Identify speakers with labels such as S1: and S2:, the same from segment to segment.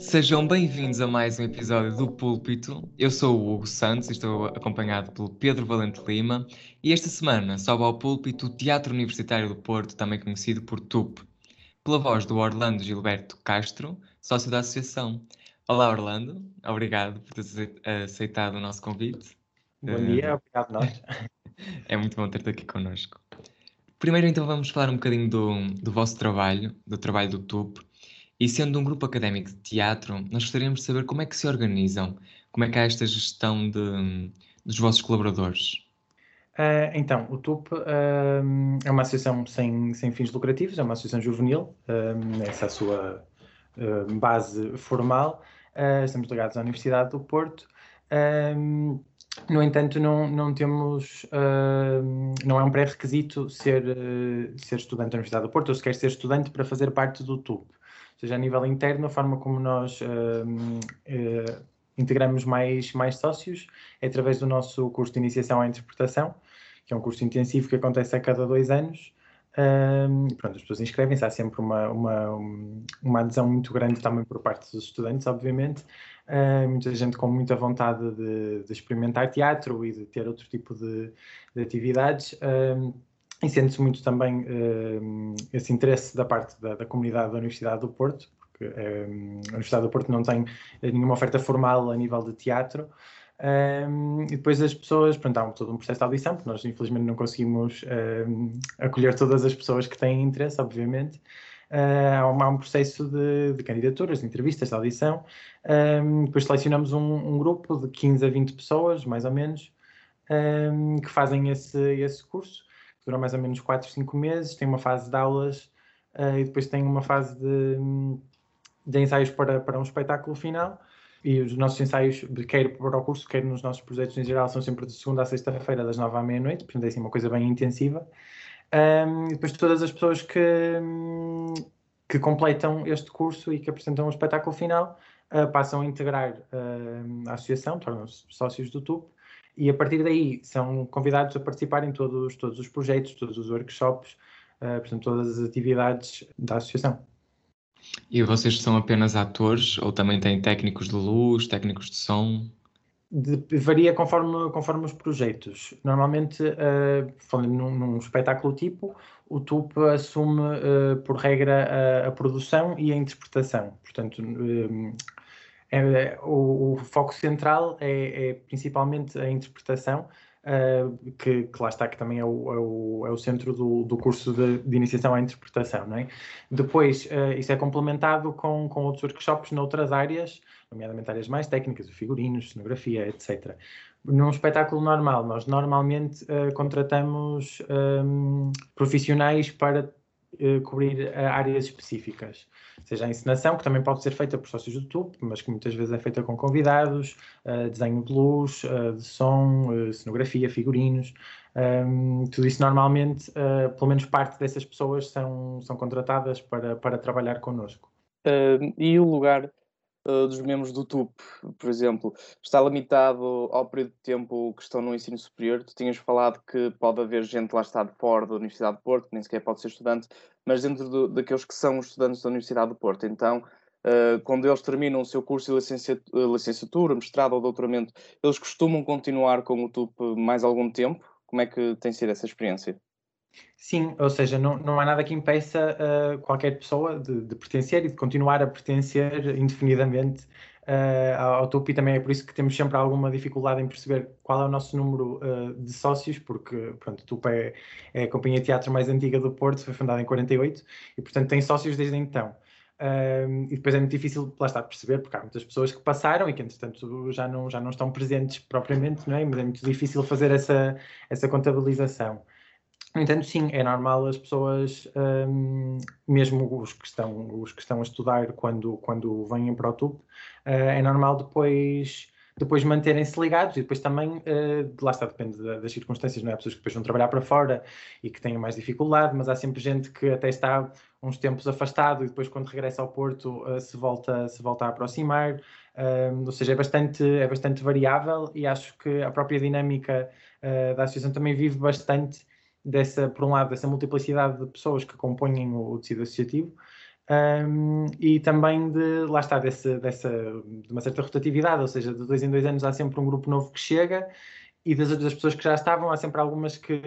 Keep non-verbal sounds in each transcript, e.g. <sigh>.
S1: Sejam bem-vindos a mais um episódio do Púlpito. Eu sou o Hugo Santos e estou acompanhado pelo Pedro Valente Lima. E esta semana sobe ao Púlpito o Teatro Universitário do Porto, também conhecido por TUP, pela voz do Orlando Gilberto Castro, sócio da associação. Olá, Orlando. Obrigado por ter aceitado o nosso convite.
S2: Bom dia, obrigado nós. <laughs>
S1: é muito bom ter-te aqui connosco. Primeiro, então, vamos falar um bocadinho do, do vosso trabalho, do trabalho do TUP. E sendo um grupo académico de teatro, nós gostaríamos de saber como é que se organizam, como é que há esta gestão de, dos vossos colaboradores.
S2: Uh, então, o TUP uh, é uma associação sem, sem fins lucrativos, é uma associação juvenil, uh, essa é a sua base formal. estamos ligados à Universidade do Porto. no entanto, não, não temos, não é um pré-requisito ser, ser estudante da Universidade do Porto, ou se quer ser estudante para fazer parte do TUP seja, a nível interno, a forma como nós uh, uh, integramos mais, mais sócios é através do nosso curso de iniciação à interpretação, que é um curso intensivo que acontece a cada dois anos. Um, pronto, as pessoas inscrevem-se, há sempre uma, uma, uma adesão muito grande também por parte dos estudantes, obviamente. Uh, muita gente com muita vontade de, de, experimentar teatro e de ter outro tipo de, de atividades. Uh, e sente-se muito também uh, esse interesse da parte da, da, comunidade da Universidade do Porto, porque uh, a Universidade do Porto não tem nenhuma oferta formal a nível de teatro. Um, e depois as pessoas, pronto, há todo um processo de audição, porque nós infelizmente não conseguimos um, acolher todas as pessoas que têm interesse, obviamente. Uh, há, um, há, um, processo de, de, candidaturas, de entrevistas, de audição. Um, depois selecionamos um, um, grupo de 15 a 20 pessoas, mais ou menos, que fazem esse, esse curso dura mais ou menos 4, 5 meses, tem uma fase de aulas uh, e depois tem uma fase de, de ensaios para, para um espetáculo final. E os nossos ensaios, quer para o curso, quer nos nossos projetos em geral, são sempre de segunda a sexta-feira, das nove à meia-noite, portanto é assim uma coisa bem intensiva. Um, e depois todas as pessoas que, que completam este curso e que apresentam o espetáculo final uh, passam a integrar uh, a associação, tornam-se sócios do TUP e a partir daí são convidados a participar em todos, todos os projetos, todos os workshops, uh, portanto, todas as atividades da associação.
S1: E vocês são apenas atores ou também têm técnicos de luz, técnicos de som?
S2: De, varia conforme, conforme os projetos. Normalmente, uh, falando num, num, espetáculo tipo, o TUP assume, uh, por regra, a, a, produção e a interpretação. Portanto, uh, é, o, o, foco central é, é, principalmente a interpretação, uh, que, que, lá está, que também é o, é o, é o centro do, do curso de, de, iniciação à interpretação. Não é? Depois, uh, isso é complementado com, com outros workshops noutras áreas, nomeadamente áreas mais técnicas, figurinos, cenografia, etc. Num espetáculo normal, nós normalmente uh, contratamos um, profissionais para cobrir áreas específicas seja a encenação, que também pode ser feita por sócios do YouTube, mas que muitas vezes é feita com convidados, uh, desenho de luz, uh, de som, uh, cenografia, figurinos, um, tudo isso normalmente, pelo menos parte dessas pessoas são, são contratadas para, para trabalhar connosco.
S3: e o lugar dos membros do TUP, por exemplo, está limitado ao período de tempo que estão no ensino superior? Tu tinhas falado que pode haver gente lá está de fora da Universidade de Porto, que nem sequer pode ser estudante, mas dentro do, daqueles que são estudantes da Universidade do Porto. Então, uh, quando eles terminam o seu curso de licenciatura, licenciatura, mestrado ou doutoramento, eles costumam continuar com o TUP mais algum tempo? Como é que tem sido essa experiência?
S2: Sim, ou seja, não, não há nada que impeça uh, qualquer pessoa de, de, pertencer e de continuar a pertencer indefinidamente uh, ao TUP e também é por isso que temos sempre alguma dificuldade em perceber qual é o nosso número uh, de sócios, porque pronto, o TUP é, é, a companhia de teatro mais antiga do Porto, foi fundada em 48 e portanto tem sócios desde então. Um, e depois é muito difícil, lá está, perceber, porque há muitas pessoas que passaram e que, entretanto, já não, já não estão presentes propriamente, não é? Mas é muito difícil fazer essa, essa contabilização. No entanto, sim, é normal as pessoas, um, mesmo os que, estão, os que estão a estudar quando, quando vêm para o TUP, uh, é normal depois, depois manterem-se ligados e depois também, uh, lá está, depende das circunstâncias, não é? Pessoas que depois vão trabalhar para fora e que têm mais dificuldade, mas há sempre gente que até está uns tempos afastado e depois quando regressa ao Porto uh, se, volta, se volta a aproximar, hum, ou seja, é bastante, é bastante variável e acho que a própria dinâmica da associação também vive bastante dessa, por um lado, dessa multiplicidade de pessoas que compõem o, o tecido associativo um, e também de, lá está, desse, dessa, de uma certa rotatividade, ou seja, de dois em dois anos há sempre um grupo novo que chega e das outras pessoas que já estavam, há sempre algumas que,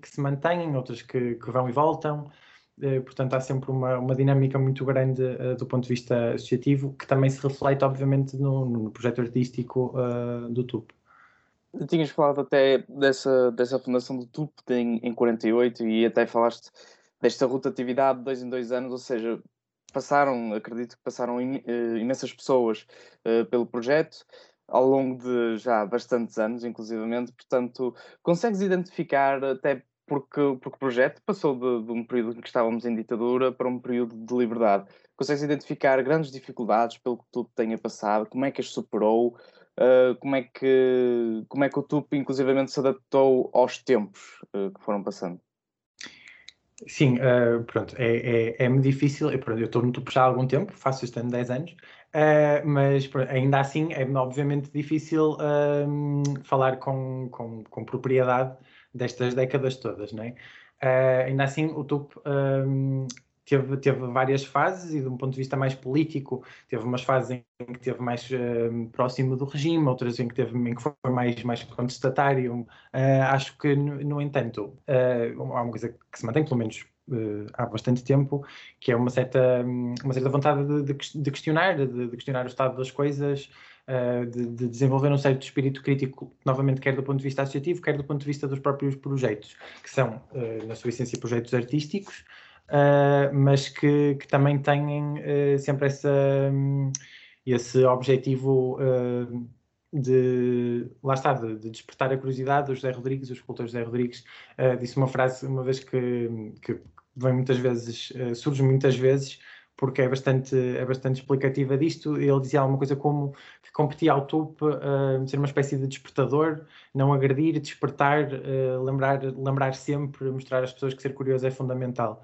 S2: que se mantêm, outras que, que vão e voltam. Uh, portanto, há sempre uma, uma dinâmica muito grande uh, do ponto de vista associativo, que também se reflete, obviamente, no, no projeto artístico uh, do TUP.
S3: Tinhas falado até dessa, dessa fundação do TUP em, em 48 e até falaste desta rotatividade de dois em dois anos, ou seja, passaram, acredito que passaram uh, imensas pessoas uh, pelo projeto ao longo de já bastantes anos, inclusivamente, portanto, consegues identificar até porque, porque o projeto passou de, de, um período em que estávamos em ditadura para um período de liberdade. Consegues identificar grandes dificuldades pelo que tu tenha passado, como é que as superou, uh, como, é que, como é que o TUP inclusivamente se adaptou aos tempos uh, que foram passando?
S2: Sim, uh, pronto, é, é, é-me difícil, eu, pronto, eu estou no TUP já há algum tempo, faço este ano 10 anos, uh, mas pronto, ainda assim é obviamente difícil uh, falar com, com, com, propriedade destas décadas todas, não é? ainda assim o TUP teve, teve várias fases e, de um ponto de vista mais político, teve umas fases em que teve mais uh, próximo do regime, outras em que, teve, em que foi mais, mais contestatário. Uh, acho que, no, no entanto, uh, há uma coisa que se mantém, pelo menos há bastante tempo, que é uma certa, uma certa vontade de, de, de questionar, de, de, questionar o estado das coisas. De, de, desenvolver um certo espírito crítico, novamente, quer do ponto de vista associativo, quer do ponto de vista dos próprios projetos, que são, na sua essência, projetos artísticos, uh, mas que, que, também têm uh, sempre essa, um, esse objetivo uh, de, lá está, de, de, despertar a curiosidade. O José Rodrigues, o escultor José Rodrigues, disse uma frase uma vez que, que vem muitas vezes, surge muitas vezes, porque é bastante, é bastante explicativa disto. Ele dizia alguma coisa como que competia ao topo uh, ser uma espécie de despertador, não agredir, despertar, uh, lembrar, lembrar sempre, mostrar às pessoas que ser curioso é fundamental.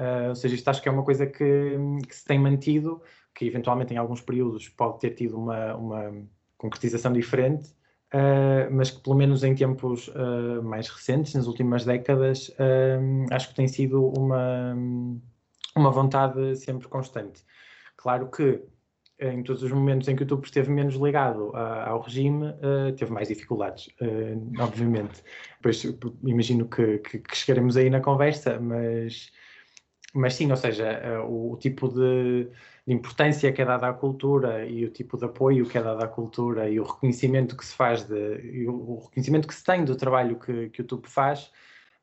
S2: Uh, ou seja, isto acho que é uma coisa que, que, se tem mantido, que eventualmente em alguns períodos pode ter tido uma, uma concretização diferente, uh, mas que pelo menos em tempos uh, mais recentes, nas últimas décadas, acho que tem sido uma, uma vontade sempre constante. Claro que em todos os momentos em que o YouTube esteve menos ligado ao regime, uh, teve mais dificuldades, uh, obviamente. Pois imagino que, que, que, chegaremos aí na conversa, mas mas sim, ou seja, eh, o, o tipo de, de, importância que é dada à cultura e o tipo de apoio que é dado à cultura e o reconhecimento que se faz de, o, o, reconhecimento que se tem do trabalho que, que o TUP faz,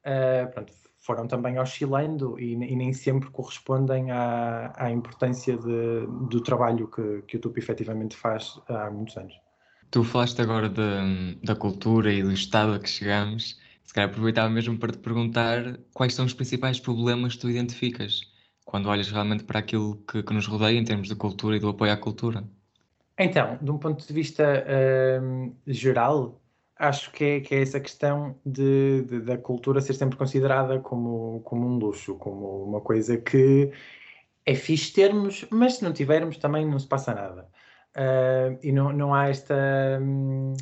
S2: uh, pronto, foram também oscilando e, e, nem sempre correspondem à, à importância de, do trabalho que, que o TUP efetivamente faz há muitos anos.
S1: Tu falaste agora de, da cultura e do estado a que chegamos. Se calhar aproveitava mesmo para te perguntar quais são os principais problemas que tu identificas quando olhas realmente para aquilo que, que nos rodeia em termos de cultura e do apoio à cultura.
S2: Então, de um ponto de vista uh, geral, acho que é, que é essa questão de, de, da cultura ser sempre considerada como, como um luxo, como uma coisa que é fixe termos, mas se não tivermos também não se passa nada. Uh, e não, não há esta. Um,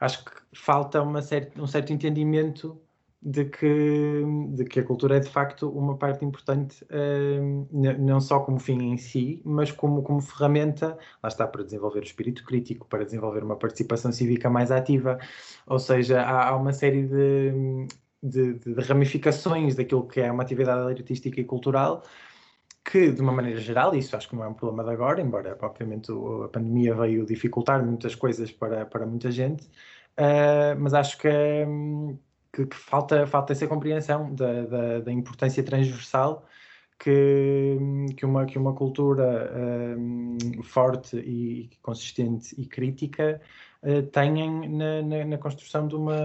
S2: acho que falta uma certa, um certo entendimento de que, de que a cultura é de facto uma parte importante, uh, não só como fim em si, mas como, como ferramenta, lá está, para desenvolver o espírito crítico, para desenvolver uma participação cívica mais ativa, ou seja, há, há uma série de, de, de, ramificações daquilo que é uma atividade artística e cultural, que, de uma maneira geral, isso acho que não é um problema de agora, embora, obviamente, a pandemia veio dificultar muitas coisas para, para muita gente, Uh, mas acho que, que, que, falta, falta essa compreensão da, da, da importância transversal que, que, uma, que uma cultura um, forte e consistente e crítica uh, tenham na, na, na, construção de uma,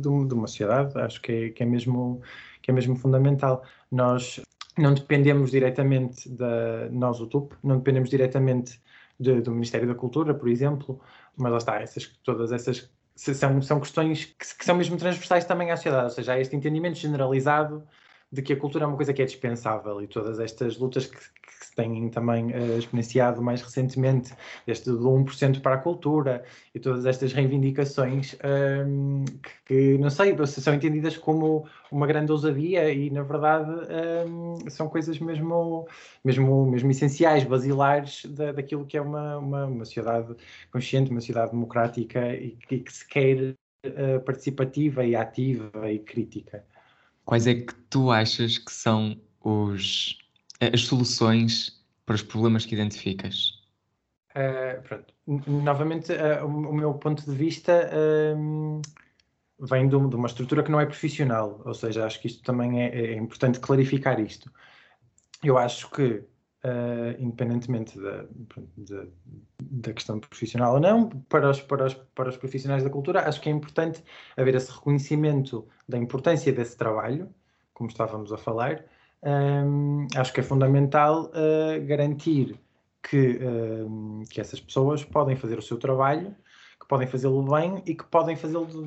S2: de uma, de uma sociedade. Acho que é, que, é mesmo, que é mesmo fundamental. Nós não dependemos diretamente da nós, o TUP, não dependemos diretamente de, do Ministério da Cultura, por exemplo, mas lá está, essas, todas essas são, são questões que, que, são mesmo transversais também à sociedade, ou seja, há este entendimento generalizado de que a cultura é uma coisa que é dispensável e todas estas lutas que, que se têm também uh, experienciado mais recentemente, este do 1% para a cultura e todas estas reivindicações um, que, que, não sei, são entendidas como uma grande ousadia e, na verdade, um, são coisas mesmo, mesmo, mesmo essenciais, basilares da, daquilo que é uma, uma, uma sociedade consciente, uma sociedade democrática e que, que se quer uh, participativa e ativa e crítica.
S1: Quais é que tu achas que são os, as soluções para os problemas que identificas?
S2: Uh, pronto. Novamente, uh, o, meu ponto de vista uh, vem de, uma estrutura que não é profissional, ou seja, acho que isto também é, é importante clarificar isto. Eu acho que Uh, independentemente da, da, da, questão profissional ou não, para os, para, os, para os profissionais da cultura, acho que é importante haver esse reconhecimento da importância desse trabalho, como estávamos a falar. Um, acho que é fundamental uh, garantir que, que essas pessoas podem fazer o seu trabalho, que podem fazê-lo bem e que podem fazê-lo de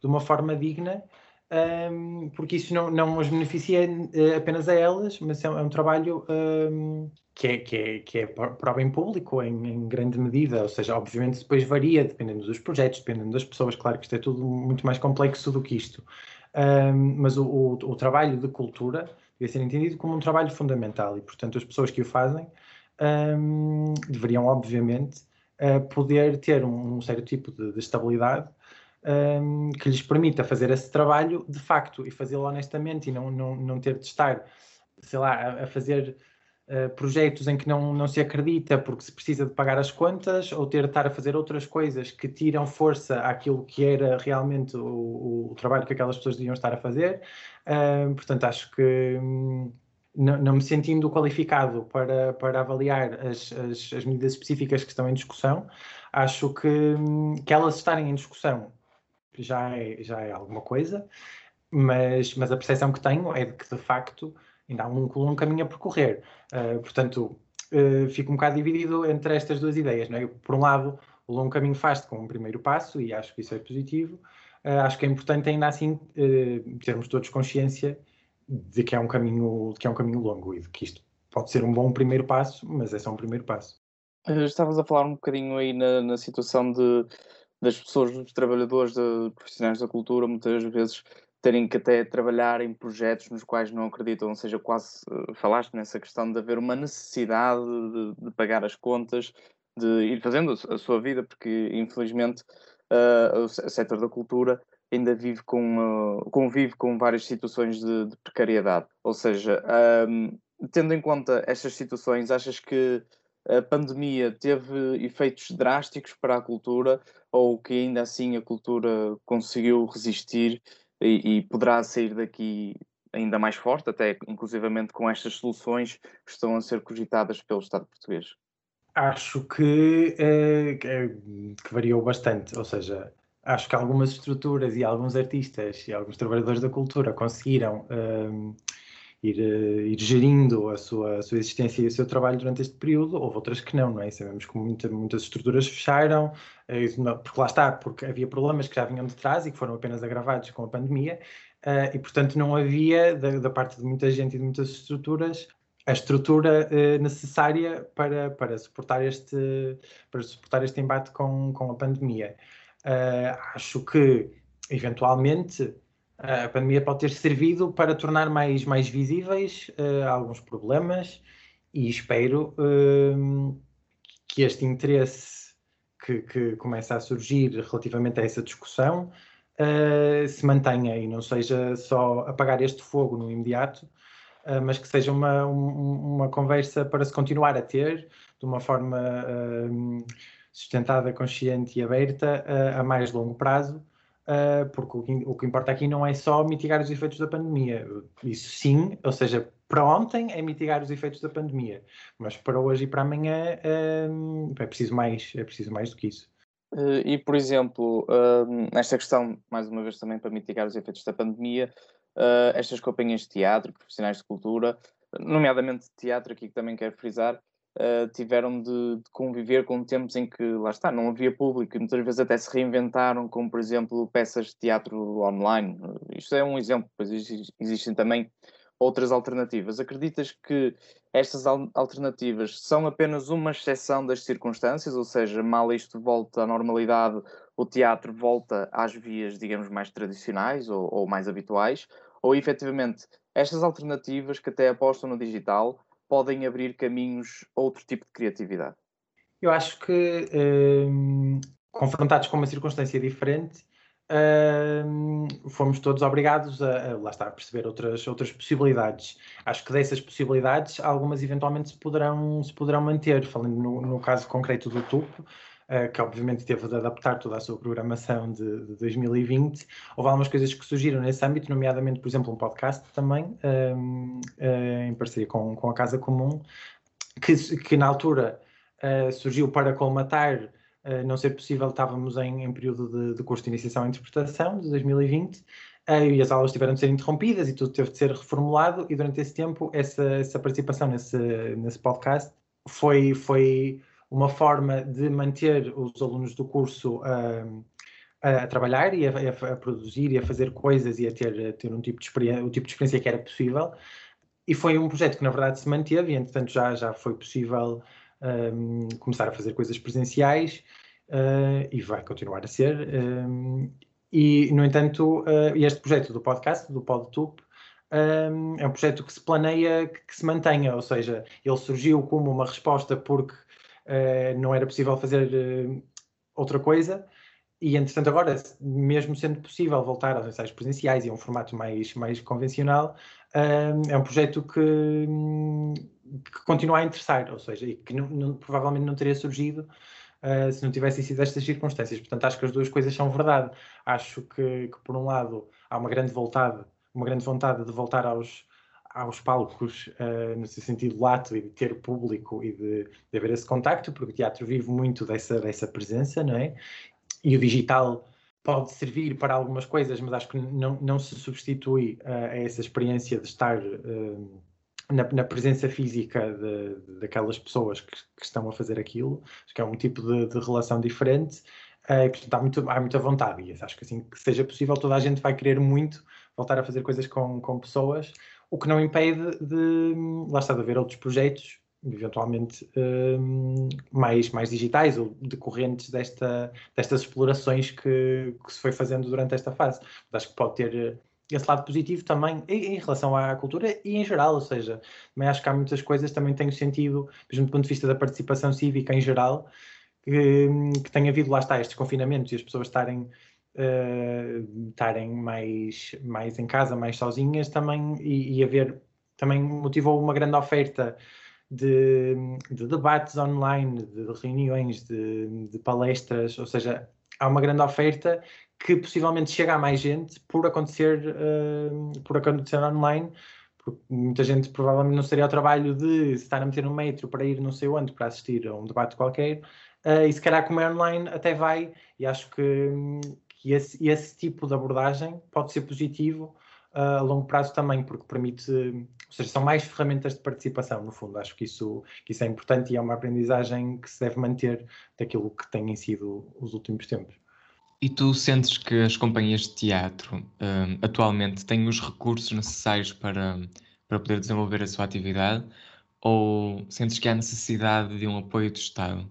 S2: de uma forma digna um, porque isso não, não as beneficia uh, apenas a elas, mas é, é um trabalho um, que, é, que, é, que é para o bem público em, em, grande medida, ou seja, obviamente depois varia dependendo dos projetos, dependendo das pessoas, claro que isto é tudo muito mais complexo do que isto, um, mas o, o, o, trabalho de cultura deve ser entendido como um trabalho fundamental e, portanto, as pessoas que o fazem deveriam, obviamente, uh, poder ter um, um certo tipo de, de estabilidade um, que lhes permita fazer esse trabalho de facto e fazê-lo honestamente e não, não, não ter de estar, sei lá, a, a fazer uh, projetos em que não, não se acredita porque se precisa de pagar as contas ou ter de estar a fazer outras coisas que tiram força àquilo que era realmente o, o trabalho que aquelas pessoas deviam estar a fazer. Uh, portanto, acho que. Um, não, não, me sentindo qualificado para, para avaliar as, as, as, medidas específicas que estão em discussão, acho que, hum, que elas estarem em discussão já é, já é alguma coisa, mas, mas a percepção que tenho é de que, de facto, ainda há um, um caminho a percorrer. Uh, portanto, uh, fico um bocado dividido entre estas duas ideias. Não é? Por um lado, o longo caminho faz-se com um primeiro passo, e acho que isso é positivo. Uh, acho que é importante, ainda assim, termos todos consciência de que é um caminho, de que é um caminho longo e de que isto pode ser um bom primeiro passo, mas é só um primeiro passo.
S3: Estavas a falar um bocadinho aí na, na situação de das pessoas, dos trabalhadores, de, profissionais da cultura, muitas vezes terem que até trabalhar em projetos nos quais não acreditam, ou seja, quase uh, falaste nessa questão de haver uma necessidade de, de, pagar as contas, de ir fazendo a sua vida, porque infelizmente uh, o setor da cultura ainda vive com, uh, convive com várias situações de, de precariedade. Ou seja, um, tendo em conta estas situações, achas que a pandemia teve efeitos drásticos para a cultura ou que ainda assim a cultura conseguiu resistir e, e poderá sair daqui ainda mais forte, até inclusivamente com estas soluções que estão a ser cogitadas pelo Estado português?
S2: Acho que, eh, que variou bastante, ou seja, acho que algumas estruturas e alguns artistas e alguns trabalhadores da cultura conseguiram um, ir, uh, ir gerindo a sua, a sua existência e o seu trabalho durante este período, houve outras que não, não é? Sabemos que muita, muitas estruturas fecharam, uh, porque lá está, porque havia problemas que já vinham de trás e que foram apenas agravados com a pandemia, uh, e portanto não havia, da, da, parte de muita gente e de muitas estruturas, a estrutura necessária para, para, suportar este, para suportar este embate com, com a pandemia. acho que, eventualmente, a pandemia pode ter servido para tornar mais, mais visíveis uh, alguns problemas e espero uh, que este interesse que, que, começa a surgir relativamente a essa discussão uh, se mantenha e não seja só apagar este fogo no imediato, eh, mas que seja uma, um, uma conversa para se continuar a ter de uma forma sustentada, consciente e aberta a mais longo prazo porque o que, o que, importa aqui não é só mitigar os efeitos da pandemia. Isso sim, ou seja, para ontem é mitigar os efeitos da pandemia, mas para hoje e para amanhã uh, é, preciso mais, é preciso mais do que isso.
S3: Uh, e, por exemplo, nesta questão, mais uma vez também para mitigar os efeitos da pandemia, estas companhias de teatro, profissionais de cultura, nomeadamente teatro, aqui que também quero frisar, uh, tiveram de, de, conviver com tempos em que, lá está, não havia público e muitas vezes até se reinventaram, como por exemplo peças de teatro online. Isto é um exemplo, pois existem também outras alternativas. Acreditas que estas alternativas são apenas uma exceção das circunstâncias, ou seja, mal isto volta à normalidade, o teatro volta às vias, digamos, mais tradicionais ou, ou mais habituais, ou efetivamente estas alternativas que até apostam no digital podem abrir caminhos a outro tipo de criatividade?
S2: Eu acho que, hum, confrontados com uma circunstância diferente, hum, fomos todos obrigados a, a, lá está, a perceber outras, outras possibilidades. Acho que dessas possibilidades, algumas eventualmente se poderão, se poderão manter. Falando no, no caso concreto do TUP, Uh, que obviamente teve de adaptar toda a sua programação de, de, 2020. Houve algumas coisas que surgiram nesse âmbito, nomeadamente, por exemplo, um podcast também, uh, uh, em parceria com, com a Casa Comum, que, que na altura uh, surgiu para colmatar não ser possível, estávamos em, em período de, de, curso de iniciação e interpretação de 2020. e as aulas tiveram de ser interrompidas e tudo teve de ser reformulado, e durante esse tempo, essa, essa participação nesse, nesse podcast foi, foi uma forma de manter os alunos do curso uh, a trabalhar e a, a, produzir e a fazer coisas e a ter, a ter um tipo de experiência, o tipo de experiência que era possível. E foi um projeto que, na verdade, se manteve e, entretanto, já, já foi possível um, começar a fazer coisas presenciais uh, e vai continuar a ser. Um, e, no entanto, uh, este projeto do podcast, do PodTube, um, é um projeto que se planeia que, que, se mantenha, ou seja, ele surgiu como uma resposta porque uh, não era possível fazer uh, outra coisa. E, entretanto, agora, mesmo sendo possível voltar aos ensaios presenciais e a um formato mais, mais convencional, uh, é um projeto que, que, continua a interessar, ou seja, e que não, não, provavelmente não teria surgido se não tivessem sido estas circunstâncias. Portanto, acho que as duas coisas são verdade. Acho que, que, por um lado, há uma grande vontade, uma grande vontade de voltar aos, aos palcos uh, no seu sentido lato e de ter público e de, de haver esse contacto, porque o teatro vive muito dessa, dessa presença, não é? E o digital pode servir para algumas coisas, mas acho que não, não se substitui uh, a essa experiência de estar uh, na, na, presença física de, de, daquelas pessoas que, que, estão a fazer aquilo. Acho que é um tipo de, de relação diferente. Uh, que há, muito, há muita vontade e acho que assim que seja possível toda a gente vai querer muito voltar a fazer coisas com, com pessoas o que não impede de, lá está, de haver outros projetos, eventualmente um, mais, mais digitais ou decorrentes desta, destas explorações que, que, se foi fazendo durante esta fase. Acho que pode ter eh, esse lado positivo também em, relação à cultura e em geral, ou seja, também acho que há muitas coisas também têm sentido, mesmo do ponto de vista da participação cívica em geral, que, que tem havido, lá está, estes confinamentos e as pessoas estarem uh, estarem mais, mais em casa, mais sozinhas também, e, e haver, também motivou uma grande oferta de, de debates online, de reuniões, de, de, palestras, ou seja, há uma grande oferta que possivelmente chega a mais gente por acontecer, uh, por acontecer online, porque muita gente provavelmente não seria ao trabalho de estar a meter no metro para ir não sei onde para assistir a um debate qualquer, uh, e se calhar como é online até vai, e acho que, que esse, esse tipo de abordagem pode ser positivo uh, a longo prazo também, porque permite, ou seja, são mais ferramentas de participação, no fundo. Acho que isso, que isso é importante e é uma aprendizagem que se deve manter daquilo que têm sido os últimos tempos.
S1: E tu sentes que as companhias de teatro um, atualmente têm os recursos necessários para, para poder desenvolver a sua atividade ou sentes que há necessidade de um apoio do Estado?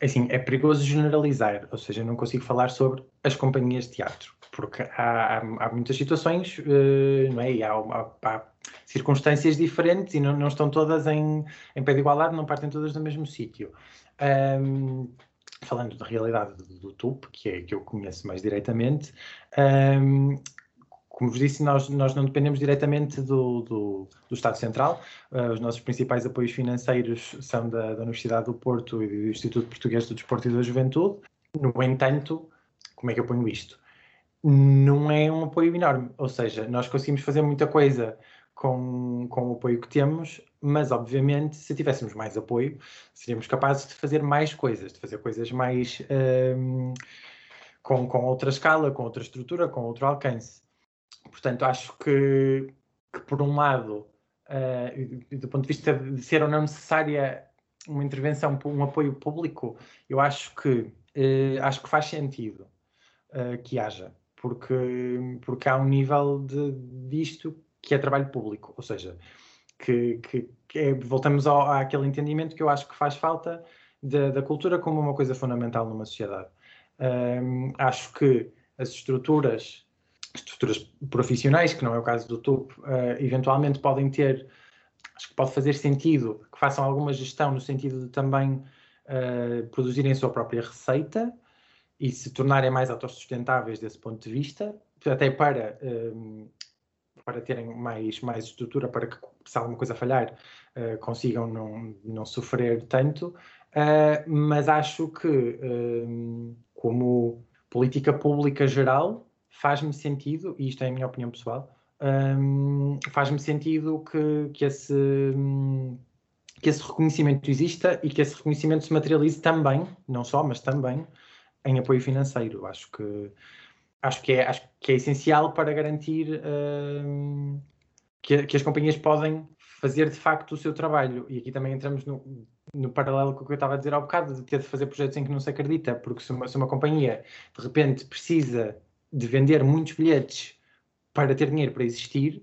S2: É assim, é perigoso generalizar, ou seja, não consigo falar sobre as companhias de teatro, porque há, há, há muitas situações, uh, não é? E há, há, circunstâncias diferentes e não, não estão todas em, em pé de igualdade, não partem todas do mesmo sítio. Um, falando da realidade do, do TUP, que é que eu conheço mais diretamente, um, como vos disse, nós, nós não dependemos diretamente do, do, do Estado Central. Uh, os nossos principais apoios financeiros são da, da, Universidade do Porto e do Instituto Português do Desporto e da Juventude. No entanto, como é que eu ponho isto? Não é um apoio enorme, ou seja, nós conseguimos fazer muita coisa com, com o apoio que temos, mas obviamente se tivéssemos mais apoio, seríamos capazes de fazer mais coisas, de fazer coisas mais um, com, com outra escala, com outra estrutura, com outro alcance. Portanto, acho que, que por um lado, uh, do ponto de vista de ser ou não necessária uma intervenção, um apoio público, eu acho que, uh, acho que faz sentido uh, que haja, porque, porque há um nível de, disto que é trabalho público, ou seja, que, que, que é, voltamos ao, àquele entendimento que eu acho que faz falta da, da cultura como uma coisa fundamental numa sociedade. Um, acho que as estruturas, estruturas profissionais, que não é o caso do TUP, uh, eventualmente podem ter, acho que pode fazer sentido que façam alguma gestão no sentido de também uh, produzirem a sua própria receita e se tornarem mais autossustentáveis desse ponto de vista, até para um, para terem mais, mais estrutura para que, se alguma coisa falhar, uh, consigam não, não sofrer tanto. Uh, mas acho que, uh, como política pública geral, faz-me sentido, e isto é a minha opinião pessoal, um, faz-me sentido que, que, esse, que esse reconhecimento exista e que esse reconhecimento se materialize também, não só, mas também, em apoio financeiro. Acho que acho que é, acho que é essencial para garantir uh, que, que, as companhias podem fazer de facto o seu trabalho. E aqui também entramos no, no paralelo com o que eu estava a dizer há bocado, de ter de fazer projetos em que não se acredita, porque se uma, se uma companhia de repente precisa de vender muitos bilhetes para ter dinheiro para existir,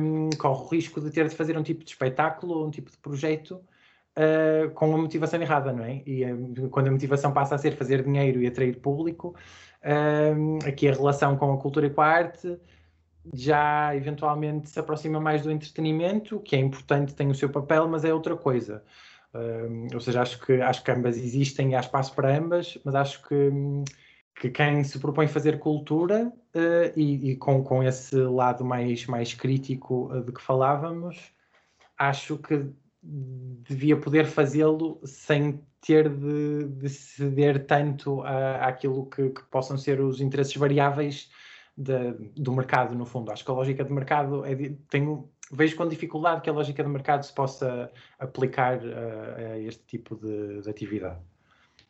S2: um, corre o risco de ter de fazer um tipo de espetáculo ou um tipo de projeto uh, com uma motivação errada, não é? E uh, quando a motivação passa a ser fazer dinheiro e atrair público, um, aqui a relação com a cultura e com a arte já eventualmente se aproxima mais do entretenimento, que é importante, tem o seu papel, mas é outra coisa. Ou seja, acho que, acho que ambas existem e há espaço para ambas, mas acho que, que quem se propõe fazer cultura uh, e, e, com, com esse lado mais, mais crítico uh, de que falávamos, acho que devia poder fazê-lo sem ter de, de, ceder tanto a, àquilo que, que, possam ser os interesses variáveis de, do mercado, no fundo. Acho que a lógica de mercado é tenho, vejo com dificuldade que a lógica de mercado se possa aplicar a, a este tipo de, de, atividade.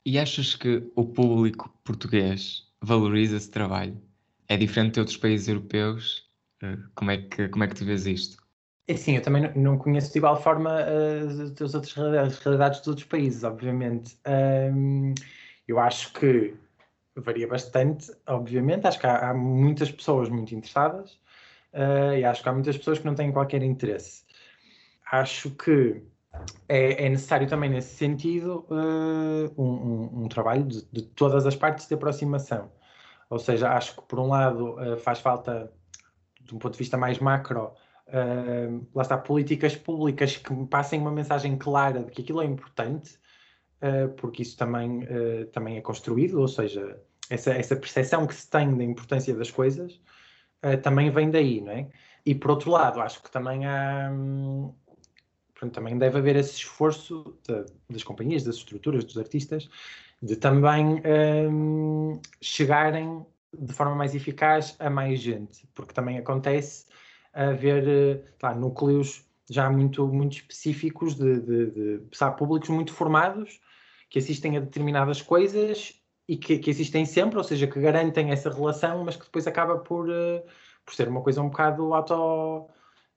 S1: E achas que o público português valoriza esse trabalho? É diferente de outros países europeus? Eh, como é que, como é que tu vês isto?
S2: É sim, eu também não conheço de igual forma uh, as outras realidades, as realidades dos outros países, obviamente. Um, eu acho que varia bastante, obviamente. Acho que há, há muitas pessoas muito interessadas uh, e acho que há muitas pessoas que não têm qualquer interesse. Acho que é, é necessário também, nesse sentido, uh, um, um, um, trabalho de, de, todas as partes de aproximação. Ou seja, acho que, por um lado, faz falta, de um ponto de vista mais macro, uh, lá está, políticas públicas que passem uma mensagem clara de que aquilo é importante, uh, porque isso também, uh, também é construído, ou seja, essa, essa percepção que se tem da importância das coisas também vem daí, não é? E por outro lado, acho que também há. Hum, também deve haver esse esforço de, das companhias, das estruturas, dos artistas, de também um, chegarem de forma mais eficaz a mais gente, porque também acontece haver lá, eh, núcleos já muito, muito específicos de, de, de sabe, públicos muito formados que assistem a determinadas coisas e que, que, existem sempre, ou seja, que garantem essa relação, mas que depois acaba por, uh, por ser uma coisa um bocado auto,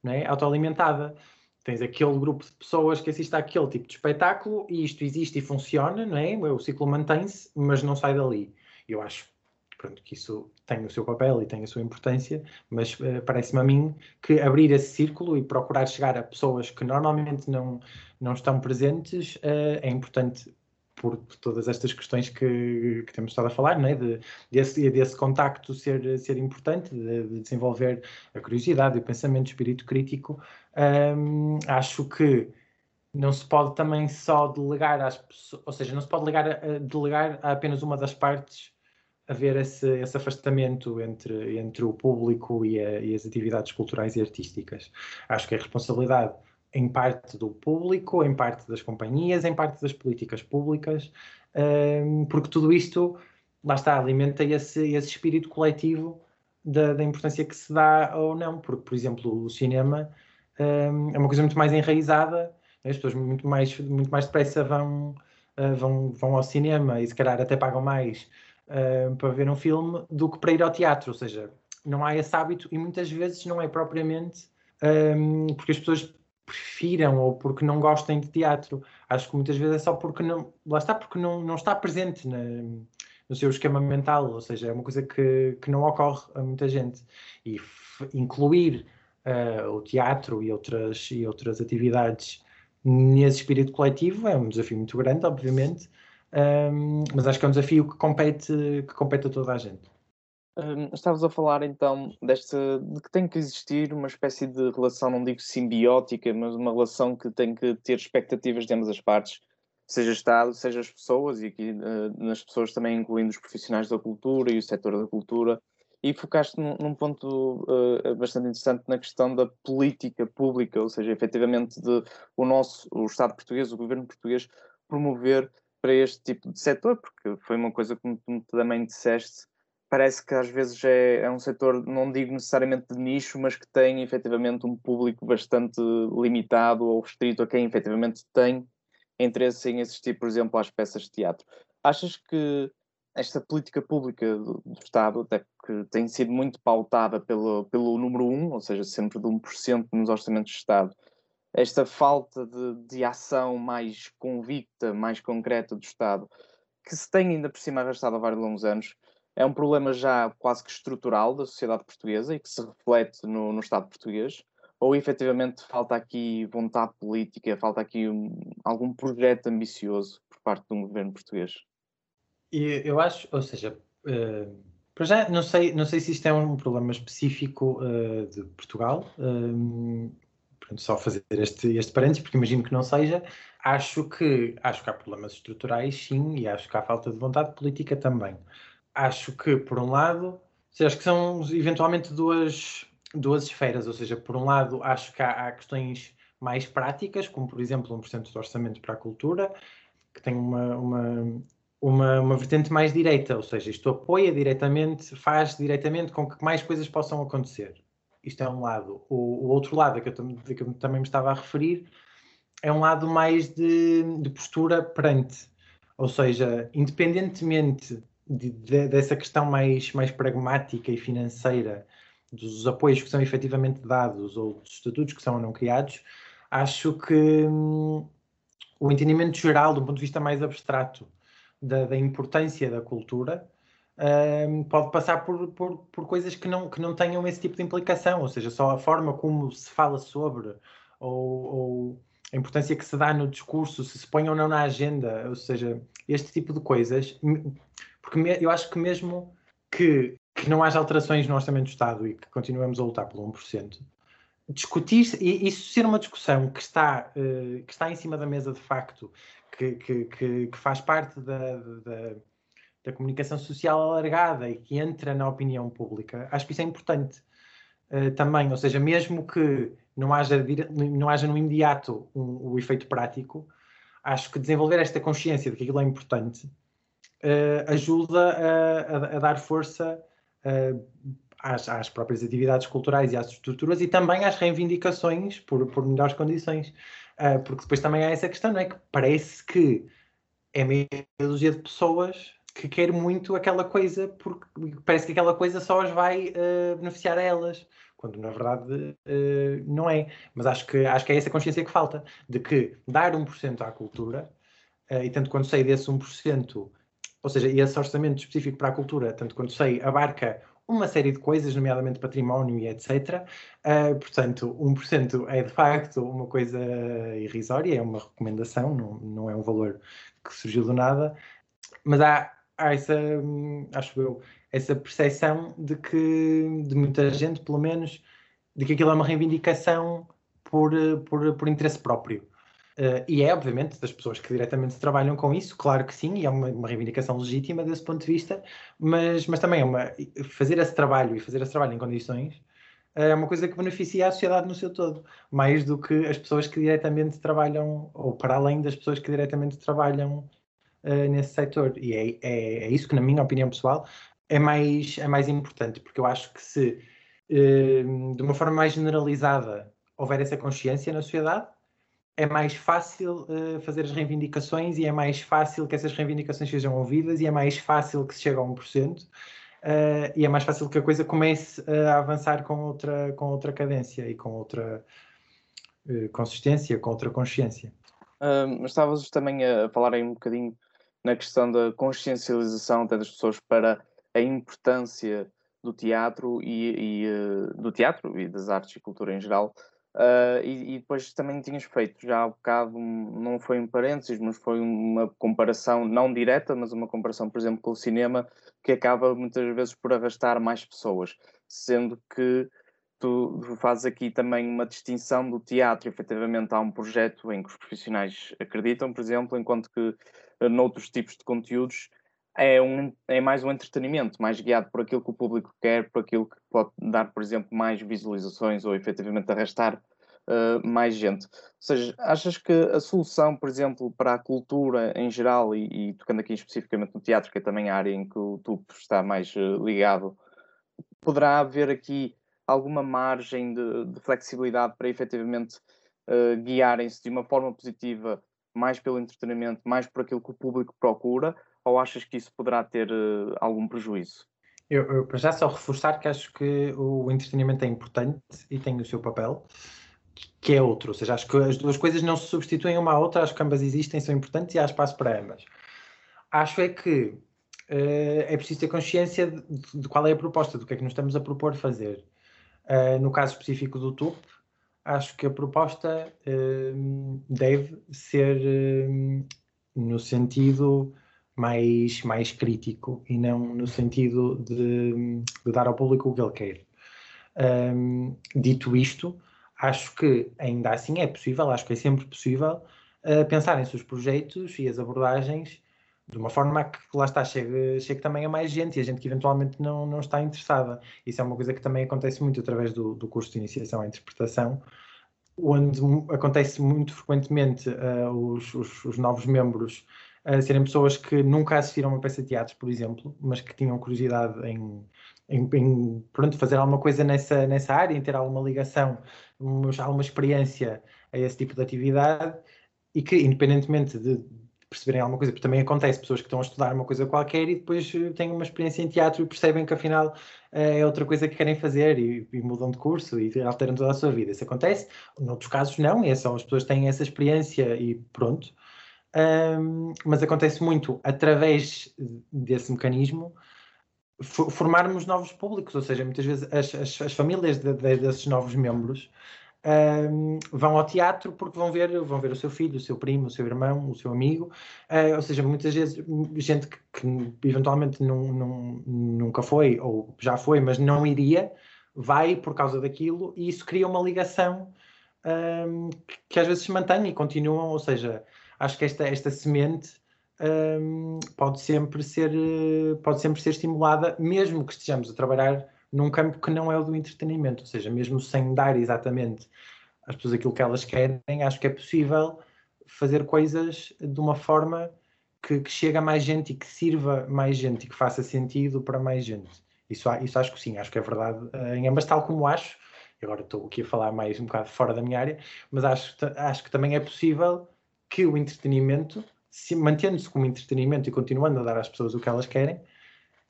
S2: não é? autoalimentada. Tens aquele grupo de pessoas que assiste àquele tipo de espetáculo e isto existe e funciona, não é? O ciclo mantém-se, mas não sai dali. Eu acho pronto, que isso tem o seu papel e tem a sua importância, mas uh, parece-me a mim que abrir esse círculo e procurar chegar a pessoas que normalmente não, não estão presentes uh, é importante por, todas estas questões que, que, temos estado a falar, né? de, desse, desse contacto ser, ser importante, de, de desenvolver a curiosidade, o pensamento, o espírito crítico. Um, acho que não se pode também só delegar às pessoas, ou seja, não se pode delegar, delegar a apenas uma das partes haver esse, esse afastamento entre, entre o público e, a, e, as atividades culturais e artísticas. Acho que é responsabilidade em parte do público, em parte das companhias, em parte das políticas públicas, um, porque tudo isto, lá está, alimenta esse, esse espírito coletivo da, da, importância que se dá ou não, porque, por exemplo, o cinema um, é uma coisa muito mais enraizada, as pessoas muito mais, muito mais depressa vão, uh, vão, vão ao cinema e se calhar até pagam mais para ver um filme do que para ir ao teatro, ou seja, não há esse hábito e muitas vezes não é propriamente um, porque as pessoas prefiram ou porque não gostem de teatro. Acho que muitas vezes é só porque não, lá está, porque não, não está presente na, no seu esquema mental, ou seja, é uma coisa que, que não ocorre a muita gente. E incluir uh, o teatro e outras, e outras atividades nesse espírito coletivo é um desafio muito grande, obviamente, um, mas acho que é um desafio que compete, que compete a toda a gente.
S3: Um, estavas a falar então deste, de que tem que existir uma espécie de relação, não digo simbiótica, mas uma relação que tem que ter expectativas de ambas as partes, seja Estado, seja as pessoas, e aqui uh, nas pessoas também incluindo os profissionais da cultura e o setor da cultura, e focaste num, num ponto uh, bastante interessante na questão da política pública, ou seja, efetivamente de o nosso, o Estado português, o governo português, promover para este tipo de setor, porque foi uma coisa que tu também disseste, parece que às vezes é, é um setor, não digo necessariamente de nicho, mas que tem efetivamente um público bastante limitado ou restrito a quem efetivamente tem interesse em assistir, por exemplo, às peças de teatro. Achas que esta política pública do, do, Estado, até que tem sido muito pautada pelo, pelo número um, ou seja, sempre de 1% nos orçamentos de Estado, esta falta de, de ação mais convicta, mais concreta do Estado, que se tem ainda por cima arrastado há vários longos anos, é um problema já quase que estrutural da sociedade portuguesa e que se reflete no, no Estado português? Ou efetivamente falta aqui vontade política, falta aqui um, algum projeto ambicioso por parte de um governo português?
S2: Eu acho, ou seja, uh, para já não sei, não sei se isto é um problema específico uh, de Portugal. Uh, só fazer este, este parênteses, porque imagino que não seja. Acho que, acho que há problemas estruturais, sim, e acho que há falta de vontade política também acho que, por um lado, seja, acho que são eventualmente duas, duas esferas, ou seja, por um lado, acho que há, há questões mais práticas, como por exemplo 1% do orçamento para a cultura, que tem uma, uma, uma, uma vertente mais direita, ou seja, isto apoia diretamente, faz diretamente com que mais coisas possam acontecer. Isto é um lado. O, o outro lado, que eu, que eu também me estava a referir, é um lado mais de, de postura perante. Ou seja, independentemente de, de, dessa questão mais, mais pragmática e financeira dos apoios que são efetivamente dados ou dos estatutos que são ou não criados, acho que hum, o entendimento geral, do ponto de vista mais abstrato, da, da importância da cultura, hum, pode passar por, por, por, coisas que não, que não tenham esse tipo de implicação, ou seja, só a forma como se fala sobre, ou, ou a importância que se dá no discurso, se se põe ou não na agenda, ou seja, este tipo de coisas porque eu acho que mesmo que, que não haja alterações no Orçamento do Estado e que continuemos a lutar pelo 1%, discutir e isso ser uma discussão que está, uh, que está em cima da mesa de facto, que, que, que, que faz parte da, da, da, comunicação social alargada e que entra na opinião pública, acho que isso é importante uh, também. Ou seja, mesmo que não haja, não haja no imediato um, o efeito prático, acho que desenvolver esta consciência de que aquilo é importante uh, ajuda a, a, a, dar força uh, às, às, próprias atividades culturais e às estruturas e também às reivindicações por, por melhores condições. Porque depois também há essa questão, não é? Que parece que é meia dúzia de pessoas que quer muito aquela coisa porque parece que aquela coisa só as vai beneficiar a elas quando na verdade uh, não é. Mas acho que, acho que é essa consciência que falta, de que dar 1% à cultura, uh, e tanto quando sei desse 1%, ou seja, esse orçamento específico para a cultura, tanto quanto sei, abarca uma série de coisas, nomeadamente património e etc. Uh, portanto, 1% é de facto uma coisa irrisória, é uma recomendação, não, não é um valor que surgiu do nada, mas há, há essa, acho eu, essa percepção de que, de muita gente, pelo menos, de que aquilo é uma reivindicação por, por, por interesse próprio. Uh, e é, obviamente, das pessoas que diretamente trabalham com isso, claro que sim, e é uma, uma, reivindicação legítima desse ponto de vista, mas, mas também é uma, fazer esse trabalho e fazer esse trabalho em condições uh, é uma coisa que beneficia a sociedade no seu todo, mais do que as pessoas que diretamente trabalham, ou para além das pessoas que diretamente trabalham uh, nesse setor. E é, é, é, isso que, na minha opinião pessoal, é mais, é mais importante, porque eu acho que se, de uma forma mais generalizada, houver essa consciência na sociedade, é mais fácil uh, fazer as reivindicações e é mais fácil que essas reivindicações sejam ouvidas e é mais fácil que se chegue a 1%. Uh, eh, e é mais fácil que a coisa comece a avançar com outra, com outra cadência e com outra, consistência contra consciência.
S3: Uh, estavas também a falar aí um bocadinho na questão da consciencialização das pessoas para a importância do teatro e, e uh, do teatro e das artes e cultura em geral. Uh, e, e, depois também tinhas feito já há um bocado, não foi um parênteses, mas foi uma comparação não direta, mas uma comparação, por exemplo, com o cinema, que acaba muitas vezes por arrastar mais pessoas, sendo que tu fazes aqui também uma distinção do teatro. Efetivamente, há um projeto em que os profissionais acreditam, por exemplo, enquanto que eh, noutros tipos de conteúdos é, um, é mais um entretenimento, mais guiado por aquilo que o público quer, por aquilo que pode dar, por exemplo, mais visualizações ou efetivamente arrastar uh, mais gente. Ou seja, achas que a solução, por exemplo, para a cultura em geral, e, e tocando aqui especificamente no teatro, que é também a área em que o tu está mais uh, ligado, poderá haver aqui alguma margem de, de flexibilidade para efetivamente uh, guiarem-se de uma forma positiva mais pelo entretenimento, mais por aquilo que o público procura, ou achas que isso poderá ter uh, algum prejuízo?
S2: Eu, eu, para já só reforçar que acho que o entretenimento é importante e tem o seu papel, que é outro, ou seja, acho que as duas coisas não se substituem uma à outra, acho que ambas existem, são importantes e há espaço para ambas. Acho é que uh, é preciso ter consciência de, de, qual é a proposta, do que é que nos estamos a propor fazer. Uh, no caso específico do TUP, acho que a proposta uh, deve ser uh, no sentido mais, mais crítico e não no sentido de, de dar ao público o que ele quer. Um, dito isto, acho que ainda assim é possível, acho que é sempre possível pensar em seus projetos e as abordagens de uma forma que lá está, chegue, chegue também a mais gente e a gente que eventualmente não, não está interessada. Isso é uma coisa que também acontece muito através do, do curso de iniciação à interpretação, onde acontece muito frequentemente uh, os, os, os, novos membros uh, serem pessoas que nunca assistiram a uma peça de teatro, por exemplo, mas que tinham curiosidade em, em, em pronto, fazer alguma coisa nessa, nessa área, em ter alguma ligação, alguma experiência a esse tipo de atividade e que, independentemente de perceberem alguma coisa, porque também acontece pessoas que estão a estudar uma coisa qualquer e depois eh, têm uma experiência em teatro e percebem que afinal eh, é outra coisa que querem fazer e, e mudam de curso e alteram toda a sua vida. Isso acontece. Noutros casos, não, é só as pessoas têm essa experiência e pronto. Um, mas acontece muito através desse mecanismo formarmos novos públicos, ou seja, muitas vezes as, as, as famílias de, de, desses novos membros um, vão ao teatro porque vão ver, vão ver o seu filho, o seu primo, o seu irmão, o seu amigo, uh, ou seja, muitas vezes gente que, que eventualmente não, não, nunca foi ou já foi, mas não iria, vai por causa daquilo e isso cria uma ligação um, que, às vezes se mantém e continuam, ou seja, acho que esta, esta semente um, pode sempre ser pode sempre ser estimulada, mesmo que estejamos a trabalhar num campo que não é o do entretenimento, ou seja, mesmo sem dar exatamente às pessoas aquilo que elas querem, acho que é possível fazer coisas de uma forma que, que chegue a mais gente e que sirva mais gente e que faça sentido para mais gente. Isso, isso acho que sim, acho que é verdade uh, em ambas, tal como acho, agora estou aqui a falar mais um bocado fora da minha área, mas acho, acho que também é possível que o entretenimento, mantendo-se como entretenimento e continuando a dar às pessoas o que elas querem,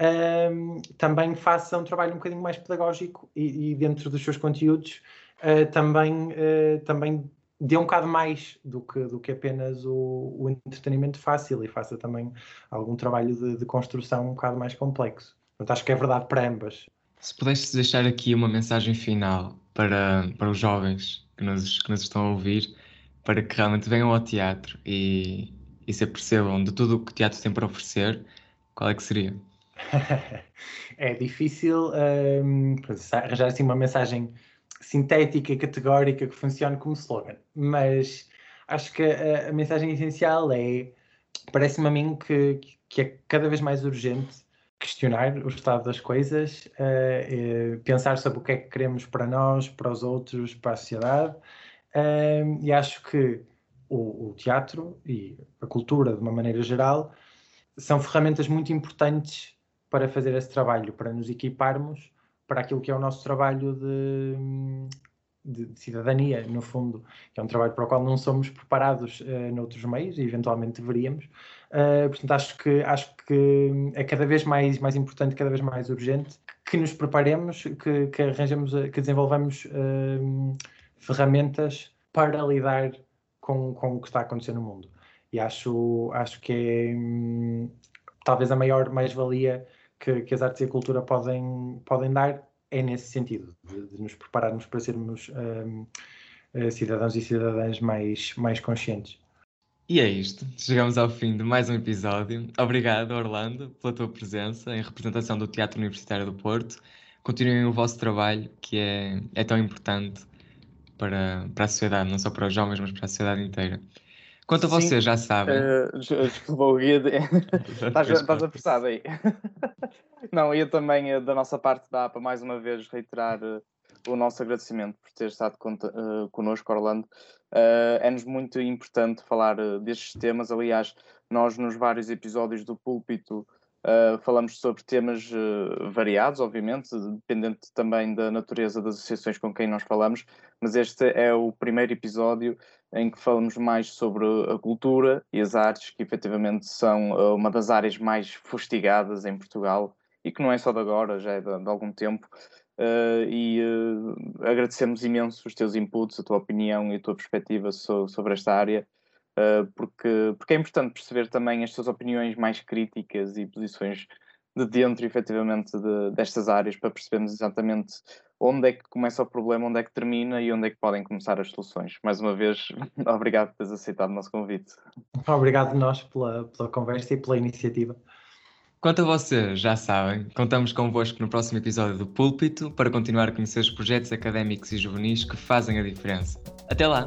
S2: um, também faça um trabalho um bocadinho mais pedagógico e, e dentro dos seus conteúdos uh, também, uh, também dê um bocado mais do que, do que apenas o, o entretenimento fácil e faça também algum trabalho de, de, construção um bocado mais complexo. Portanto, acho que é verdade para ambas.
S1: Se pudesse deixar aqui uma mensagem final para, para os jovens que nos, que nos estão a ouvir, para que realmente venham ao teatro e, e se apercebam de tudo o que o teatro tem para oferecer, qual é que seria? <laughs>
S2: é difícil um, arranjar assim uma mensagem sintética categórica que funcione como slogan, mas acho que a, a mensagem essencial é, parece-me a mim que, que é cada vez mais urgente questionar o estado das coisas, uh, pensar sobre o que é que queremos para nós, para os outros, para a sociedade, uh, e acho que o, o teatro e a cultura, de uma maneira geral, são ferramentas muito importantes para fazer esse trabalho, para nos equiparmos para aquilo que é o nosso trabalho de, de, cidadania, no fundo, que é um trabalho para o qual não somos preparados uh, noutros meios e eventualmente deveríamos. Uh, portanto, acho que, acho que é cada vez mais, mais importante, cada vez mais urgente que nos preparemos, que, que arranjemos, que desenvolvamos uh, ferramentas para lidar com, com o que está a acontecer no mundo. E acho, acho que é hum, talvez a maior mais-valia que, que, as artes e a cultura podem, podem dar é nesse sentido, de, de nos prepararmos para sermos hum, eh, cidadãos e cidadãs mais, mais conscientes.
S1: E é isto. Chegamos ao fim de mais um episódio. Obrigado, Orlando, pela tua presença em representação do Teatro Universitário do Porto. Continuem o vosso trabalho, que é, é tão importante para, para a sociedade, não só para os jovens, mas para a sociedade inteira. Quanto a Sim, vocês, já sabem. Uh,
S3: desculpa, o guia. De... <laughs> estás, estás apressado aí. <laughs> não, eu também, da nossa parte, dá para mais uma vez reiterar uh, o nosso agradecimento por ter estado uh, connosco, Orlando. Uh, É-nos muito importante falar uh, destes temas. Aliás, nós, nos vários episódios do Púlpito, uh, falamos sobre temas variados, obviamente, dependente também da natureza das associações com quem nós falamos, mas este é o primeiro episódio em que falamos mais sobre a cultura e as artes, que efetivamente são uma das áreas mais fustigadas em Portugal e que não é só de agora, já é de, de algum tempo. Uh, e uh, agradecemos imenso os teus inputs, a tua opinião e a tua perspectiva so, sobre esta área, uh, porque, porque é importante perceber também as tuas opiniões mais críticas e posições de dentro, efetivamente, de, destas áreas, para percebermos exatamente onde é que começa o problema, onde é que termina e onde é que podem começar as soluções. Mais uma vez, <laughs> obrigado por teres aceitado o nosso convite.
S2: Obrigado nós pela, pela conversa e pela iniciativa.
S1: Quanto a vocês, já sabem, contamos convosco no próximo episódio do Púlpito para continuar a conhecer os projetos académicos e juvenis que fazem a diferença. Até lá!